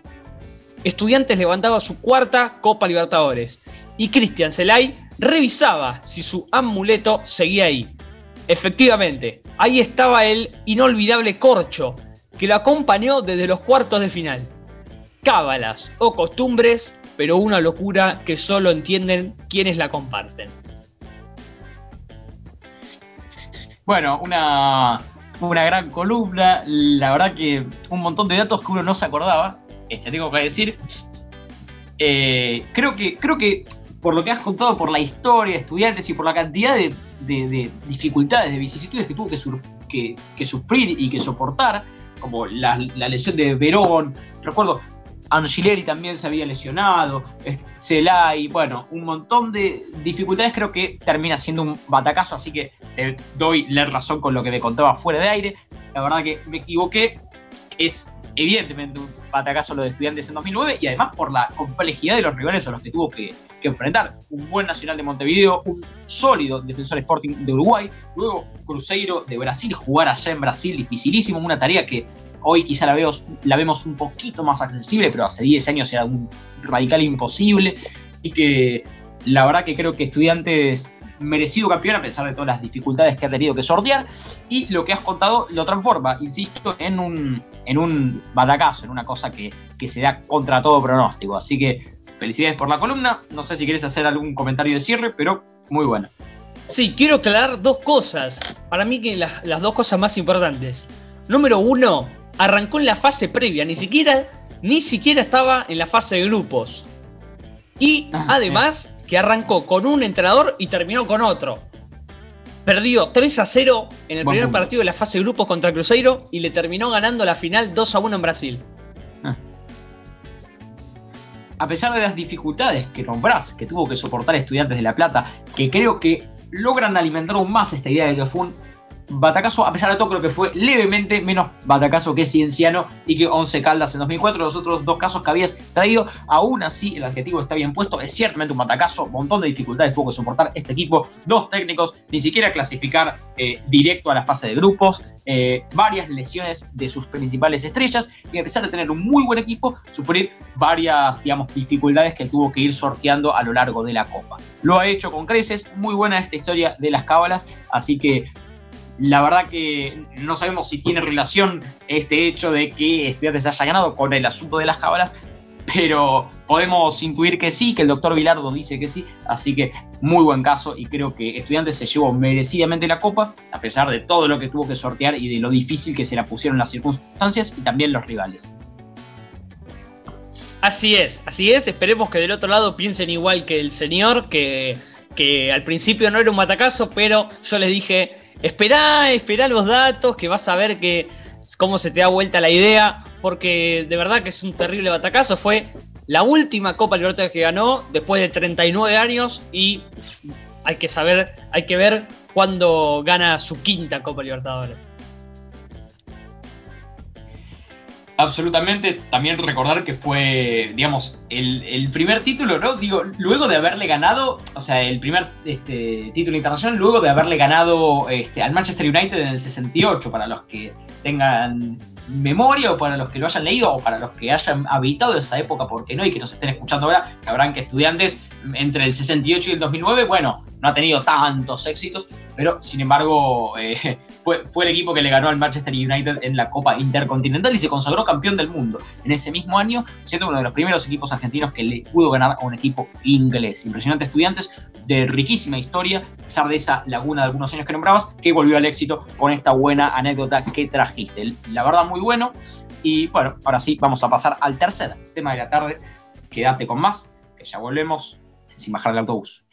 S2: Estudiantes levantaba su cuarta Copa Libertadores y Cristian Celay revisaba si su amuleto seguía ahí. Efectivamente, ahí estaba el inolvidable corcho que lo acompañó desde los cuartos de final. Cábalas o costumbres, pero una locura que solo entienden quienes la comparten.
S1: Bueno, una, una gran columna, la verdad que un montón de datos que uno no se acordaba, este, tengo que decir. Eh, creo, que, creo que por lo que has contado, por la historia de estudiantes y por la cantidad de, dificultades, de vicisitudes que tuvo que, sufrir y que soportar, como la, lesión de Verón, recuerdo, Angileri también se había lesionado, Celay, bueno, un montón de dificultades creo que termina siendo un batacazo, así que te doy la razón con lo que me contaba fuera de aire. La verdad que me equivoqué, es evidentemente un batacazo lo de estudiantes en 2009 y además por la complejidad de los rivales a los que tuvo que, enfrentar. Un buen Nacional de Montevideo, un sólido defensor Sporting de Uruguay, luego Cruzeiro de Brasil, jugar allá en Brasil dificilísimo, una tarea que hoy quizá la, veo, la vemos un poquito más accesible, pero hace 10 años era un radical imposible y que la verdad que creo que estudiantes merecido campeón a pesar de todas las dificultades que ha tenido que sortear. Y lo que has contado lo transforma, insisto, en un, en un batacazo, en una cosa que, se da contra todo pronóstico. Así que felicidades por la columna. No sé si quieres hacer algún comentario de cierre, pero muy buena.
S2: Sí, quiero aclarar dos cosas. Para mí que las, las dos cosas más importantes. Número uno, arrancó en la fase previa, ni siquiera, ni siquiera estaba en la fase de grupos. Y ah, además, que arrancó con un entrenador y terminó con otro. Perdió 3 a 0 en el primer partido de la fase de grupos contra Cruzeiro y le terminó ganando la final 2 a 1 en Brasil.
S1: A pesar de las dificultades que nombrás, que tuvo que soportar Estudiantes de La Plata, que creo que logran alimentar aún más esta idea de que fue un batacazo, a pesar de todo, creo que fue levemente menos batacazo que Cienciano y que Once Caldas en 2004. Los otros dos casos que habías traído, aún así el adjetivo está bien puesto. Es ciertamente un batacazo, un montón de dificultades tuvo que soportar este equipo. Dos técnicos, ni siquiera clasificar eh, directo a la fase de grupos. Eh, varias lesiones de sus principales estrellas y a pesar de tener un muy buen equipo, sufrir varias, digamos, dificultades que tuvo que ir sorteando a lo largo de la Copa. Lo ha hecho con creces, muy buena esta historia de las cábalas, así que la verdad que no sabemos si tiene relación este hecho de que Estudiantes haya ganado con el asunto de las cábalas, pero podemos intuir que sí, que el doctor Vilardo dice que sí, así que muy buen caso y creo que Estudiantes se llevó merecidamente la copa, a pesar de todo lo que tuvo que sortear y de lo difícil que se la pusieron las circunstancias y también los rivales.
S2: Así es, así es, esperemos que del otro lado piensen igual que el señor, que, que al principio no era un matacazo, pero yo les dije Esperá, esperá los datos, que vas a ver que cómo se te da vuelta la idea, porque de verdad que es un terrible batacazo. Fue la última Copa Libertadores que ganó después de 39 años y hay que saber, hay que ver cuándo gana su quinta Copa Libertadores.
S1: Absolutamente, también recordar que fue, digamos, el, primer título, ¿no? Digo, luego de haberle ganado, o sea, el primer este, título internacional, luego de haberle ganado este, al Manchester United en el 68, para los que tengan memoria o para los que lo hayan leído o para los que hayan habitado esa época, porque no, y que nos estén escuchando ahora, sabrán que estudiantes entre el 68 y el 2009, bueno, no ha tenido tantos éxitos, pero sin embargo eh, fue, fue, el equipo que le ganó al Manchester United en la Copa Intercontinental y se consagró campeón del mundo en ese mismo año, siendo uno de los primeros equipos argentinos que le pudo ganar a un equipo inglés. Impresionante estudiantes de riquísima historia, a pesar de esa laguna de algunos años que nombrabas, que volvió al éxito con esta buena anécdota que trajiste. La verdad, muy bueno. Y bueno, ahora sí, vamos a pasar al tercer tema de la tarde. Quédate con más, que ya volvemos sin bajar el autobús.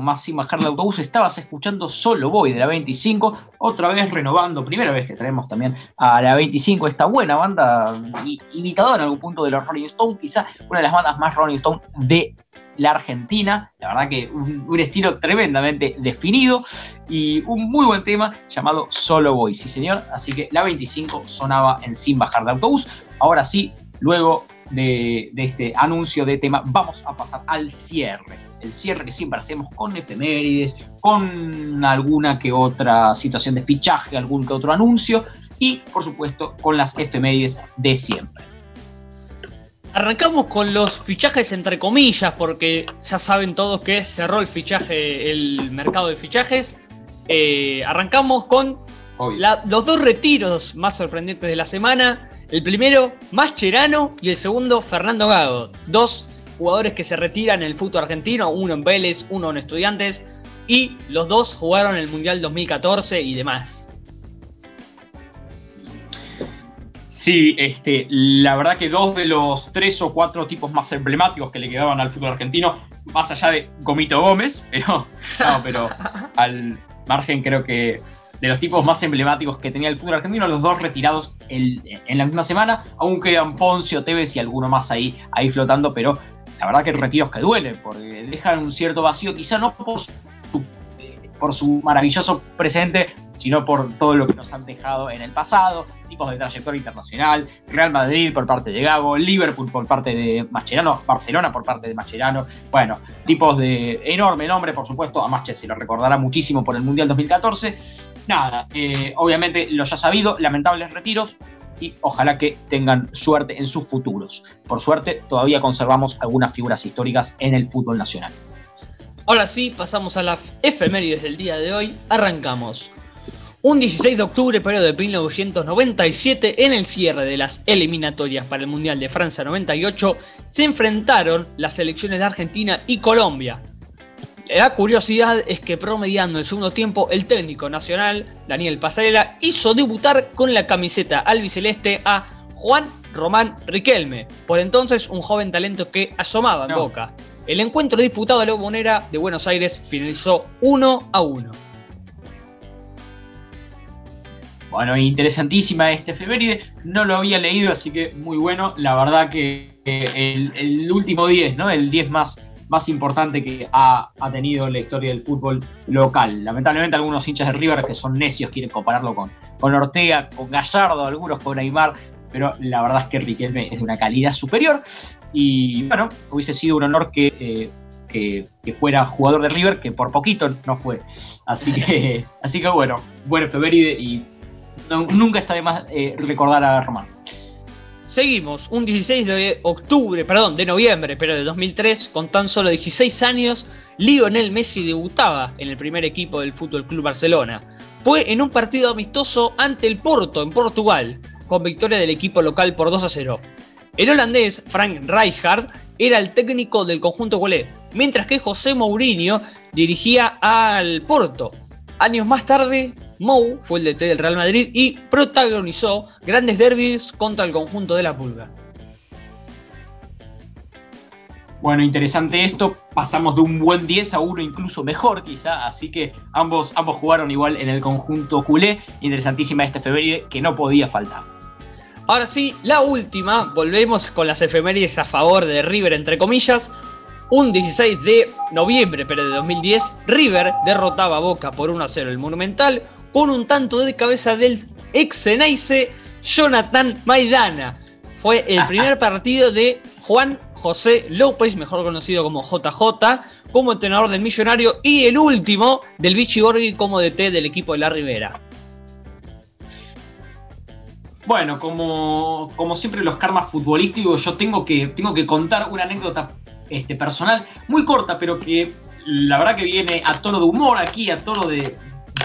S1: Más sin bajar de autobús, estabas escuchando Solo Voy de la 25, otra vez renovando, primera vez que traemos también a la 25, esta buena banda, imitadora en algún punto de los Rolling Stones, quizá una de las bandas más Rolling Stones de la Argentina, la verdad que un, estilo tremendamente definido y un muy buen tema llamado Solo Voy, sí señor, así que la 25 sonaba en Sin Bajar de Autobús, ahora sí, luego de este anuncio de tema, vamos a pasar al cierre. El cierre que siempre hacemos con efemérides, con alguna que otra situación de fichaje, algún que otro anuncio y, por supuesto, con las efemérides de siempre.
S2: Arrancamos con los fichajes entre comillas, porque ya saben todos que cerró el fichaje, el mercado de fichajes. Eh, arrancamos con la- los dos retiros más sorprendentes de la semana. El primero, Mascherano, y el segundo, Fernando Gago. Dos jugadores que se retiran en el fútbol argentino, uno en Vélez, uno en Estudiantes, y los dos jugaron el Mundial 2014 y demás.
S1: Sí, este, la verdad que dos de los tres o cuatro tipos más emblemáticos que le quedaban al fútbol argentino, más allá de Gomito Gómez, pero, no, pero al margen creo que de los tipos más emblemáticos que tenía el fútbol argentino, los dos retirados el- en la misma semana, aún quedan Poncio, Tevez y alguno más ahí, ahí flotando, pero la verdad que retiros que duelen, porque dejan un cierto vacío, quizá no por su, maravilloso presente, sino por todo lo que nos han dejado en el pasado, tipos de trayectoria internacional, Real Madrid por parte de Gago, Liverpool por parte de Mascherano, Barcelona por parte de Mascherano, bueno, tipos de enorme nombre, por supuesto, a Masche se lo recordará muchísimo por el Mundial 2014. Nada, eh, obviamente lo ya sabido, lamentables retiros y ojalá que tengan suerte en sus futuros. Por suerte, todavía conservamos algunas figuras históricas en el fútbol nacional.
S2: Ahora sí, pasamos a las efemérides del día de hoy. Arrancamos. Un 16 de octubre, pero de 1997, en el cierre de las eliminatorias para el Mundial de Francia 98, se enfrentaron las selecciones de Argentina y Colombia. La curiosidad es que promediando el segundo tiempo, el técnico nacional, Daniel Pasarela, hizo debutar con la camiseta albiceleste a Juan Román Riquelme, por entonces un joven talento que asomaba en
S1: No.
S2: Boca. El encuentro disputado en la bombonera de Buenos Aires finalizó 1 a 1.
S1: Bueno, interesantísima este efeméride. No lo había leído, así que muy bueno. La verdad que eh, el, el último 10, ¿no? El 10 más, más importante que ha, ha tenido la historia del fútbol local. Lamentablemente algunos hinchas de River que son necios quieren compararlo con, con Ortega, con Gallardo, algunos con Neymar. Pero la verdad es que Riquelme es de una calidad superior. Y bueno, hubiese sido un honor que, eh, que, que fuera jugador de River, que por poquito no fue. Así que, así que bueno, buen efeméride y no- nunca está de más eh, recordar a Román.
S2: Seguimos, un 16 de octubre, perdón, de noviembre, pero de 2003, con tan solo 16 años, Lionel Messi debutaba en el primer equipo del Fútbol Club Barcelona. Fue en un partido amistoso ante el Porto, en Portugal, con victoria del equipo local por 2 a 0. El holandés Frank Rijkaard era el técnico del conjunto culé, mientras que José Mourinho dirigía al Porto. Años más tarde, Mou fue el DT del Real Madrid y protagonizó grandes derbis contra el conjunto de la Pulga.
S1: Bueno, interesante esto. Pasamos de un buen 10 a uno incluso mejor, quizá. Así que ambos, ambos jugaron igual en el conjunto culé. Interesantísima esta efeméride que no podía faltar.
S2: Ahora sí, la última, volvemos con las efemérides a favor de River, entre comillas. Un 16 de noviembre, pero de 2010, River derrotaba a Boca por 1 a 0 el Monumental con un tanto de cabeza del ex Ceneice Jonathan Maidana. Fue el primer partido de Juan José López, mejor conocido como JJ, como entrenador del Millonario, y el último del Vichy Borghi como DT del equipo de la Rivera.
S1: Bueno, como, como siempre los karmas futbolísticos, yo tengo que, tengo que contar una anécdota este, personal muy corta, pero que la verdad que viene a tono de humor aquí, a tono de,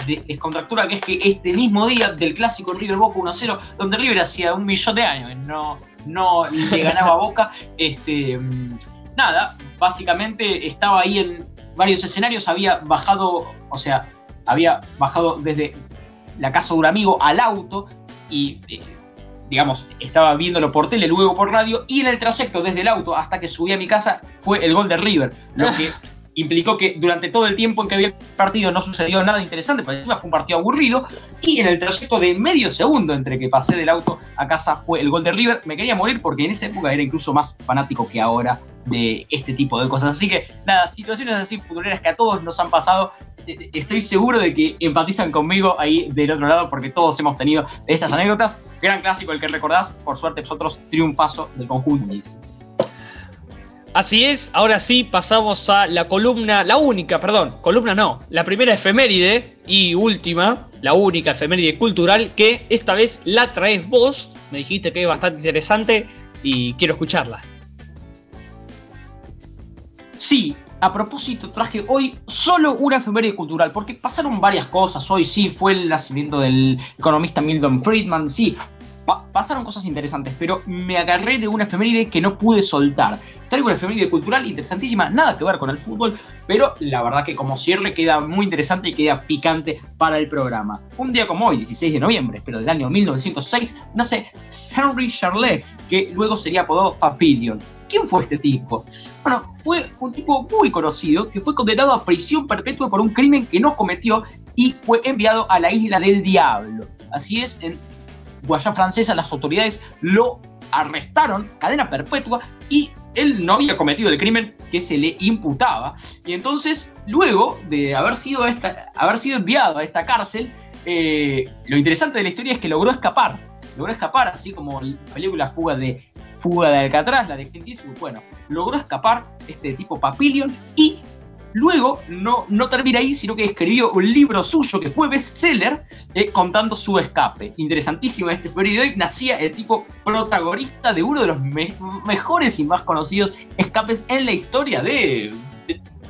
S1: de descontractura, que es que este mismo día del clásico River Boca 1-0, donde River hacía un millón de años no, no le ganaba a Boca, este, mm, nada, básicamente estaba ahí en varios escenarios, había bajado, o sea, había bajado desde la casa de un amigo al auto y eh, digamos, estaba viéndolo por tele, luego por radio, y en el trayecto desde el auto hasta que subí a mi casa fue el gol de River, lo que implicó que durante todo el tiempo en que había partido no sucedió nada interesante, porque encima fue un partido aburrido, y en el trayecto de medio segundo entre que pasé del auto a casa fue el gol de River, me quería morir porque en esa época era incluso más fanático que ahora de este tipo de cosas. Así que nada, situaciones así futboleras que a todos nos han pasado, estoy seguro de que empatizan conmigo ahí del otro lado porque todos hemos tenido estas anécdotas, gran clásico el que recordás, por suerte vosotros triunfazo del conjunto.
S2: Así es, ahora sí pasamos a la columna, la única, perdón, columna no, la primera efeméride y última, la única efeméride cultural que esta vez la traes vos, me dijiste que es bastante interesante y quiero escucharla.
S1: Sí, a propósito, traje hoy solo una efeméride cultural, porque pasaron varias cosas. Hoy sí fue el nacimiento del economista Milton Friedman, sí, pasaron cosas interesantes, pero me agarré de una efeméride que no pude soltar. Traigo una efeméride cultural interesantísima, nada que ver con el fútbol, pero la verdad que como cierre queda muy interesante y queda picante para el programa. Un día como hoy, 16 de noviembre, pero del año 1906, nace Henry Charlet, que luego sería apodado Papillion. ¿Quién fue este tipo? Bueno, fue un tipo muy conocido que fue condenado a prisión perpetua por un crimen que no cometió y fue enviado a la isla del diablo. Así es, en Guayana Francesa las autoridades lo arrestaron, cadena perpetua, y él no había cometido el crimen que se le imputaba. Y entonces, luego de haber sido, esta, haber sido enviado a esta cárcel, eh, lo interesante de la historia es que logró escapar. Logró escapar, así como la película Fuga de, Fuga de Alcatraz, la de Clint Eastwood. Bueno, logró escapar este tipo Papillion y Luego, no, no termina ahí, sino que escribió un libro suyo que fue bestseller eh, contando su escape. Interesantísimo este periodo. Y nacía el tipo protagonista de uno de los mejores y más conocidos escapes en la historia de.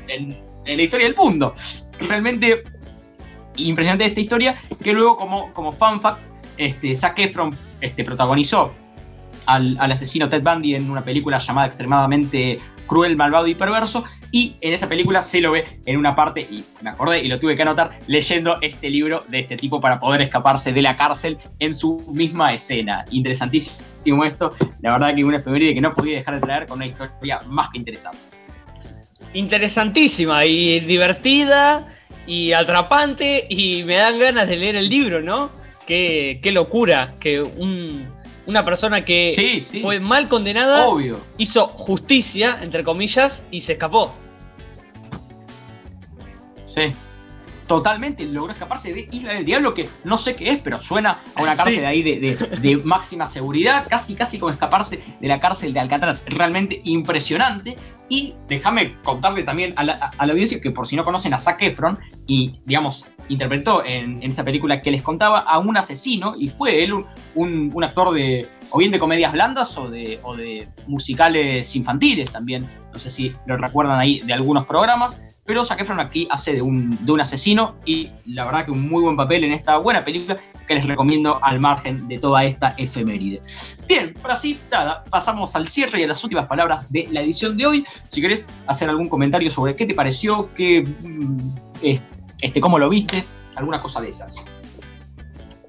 S1: en, la historia del mundo. Realmente impresionante esta historia. Que luego, como, como fun fact, este, Zac este, protagonizó al, al, asesino Ted Bundy en una película llamada extremadamente cruel, malvado y perverso. Y en esa película se lo ve en una parte, y me acordé y lo tuve que anotar, leyendo este libro de este tipo para poder escaparse de la cárcel en su misma escena. Interesantísimo esto. La verdad que una efeméride que no podía dejar de traer con una historia más que interesante.
S2: Interesantísima y divertida y atrapante y me dan ganas de leer el libro, ¿no? Qué, qué locura que un, una persona que fue mal condenada, hizo justicia, entre comillas, y se escapó.
S1: Sí. Totalmente, logró escaparse de Isla del Diablo, que no sé qué es, pero suena a una cárcel ahí de, máxima seguridad, casi casi como escaparse de la cárcel de Alcatraz. Realmente impresionante. Y déjame contarle también a la, audiencia que por si no conocen a Zac Efron, y digamos, interpretó en, esta película que les contaba a un asesino y fue él un, actor de o bien de comedias blandas o de, o de musicales infantiles también. No sé si lo recuerdan ahí de algunos programas. Pero Zac Efron aquí hace de un, asesino y la verdad que un muy buen papel en esta buena película que les recomiendo al margen de toda esta efeméride. Bien, ahora sí, nada, pasamos al cierre y a las últimas palabras de la edición de hoy. Si querés hacer algún comentario sobre qué te pareció, qué, mm, este, cómo lo viste, alguna cosa de esas.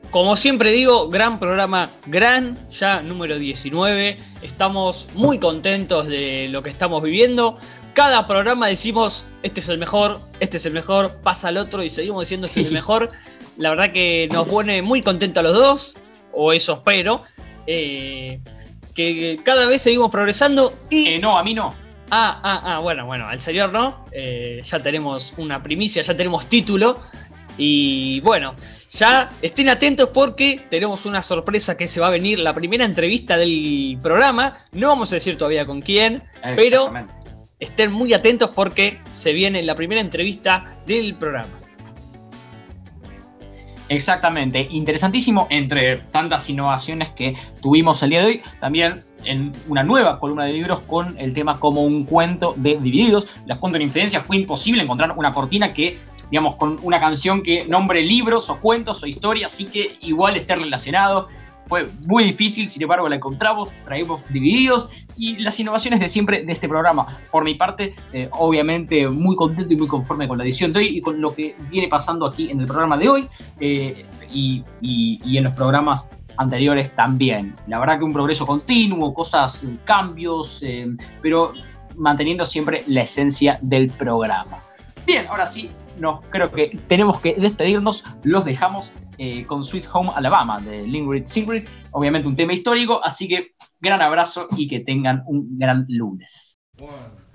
S2: Como siempre digo, gran programa, gran ya número 19. Estamos muy contentos de lo que estamos viviendo cada programa decimos, este es el mejor, este es el mejor, pasa al otro y seguimos diciendo este es el mejor. La verdad que nos pone muy contentos a los dos, o eso espero. Eh, que cada vez seguimos progresando y...
S1: Eh, no, a mí no.
S2: Ah, ah, ah, bueno, bueno, al señor no. Eh, ya tenemos una primicia, ya tenemos título. Y bueno, ya estén atentos porque tenemos una sorpresa que se va a venir, la primera entrevista del programa. No vamos a decir todavía con quién, pero estén muy atentos porque se viene la primera entrevista del programa.
S1: Exactamente, interesantísimo entre tantas innovaciones que tuvimos el día de hoy, también en una nueva columna de libros con el tema como un cuento de divididos. Las infidencia fue imposible encontrar una cortina que, digamos, con una canción que nombre libros o cuentos o historias, así que igual esté relacionado fue muy difícil, sin embargo la encontramos, traemos divididos y las innovaciones de siempre de este programa. Por mi parte, eh, obviamente muy contento y muy conforme con la edición de hoy y con lo que viene pasando aquí en el programa de hoy eh, y, en los programas anteriores también. La verdad que un progreso continuo, cosas, eh, cambios, pero manteniendo siempre la esencia del programa. Bien, ahora sí, no, creo que tenemos que despedirnos, los dejamos eh, con Sweet Home Alabama de Lingrid Singrid, obviamente un tema histórico, así que gran abrazo y que tengan un gran lunes. One,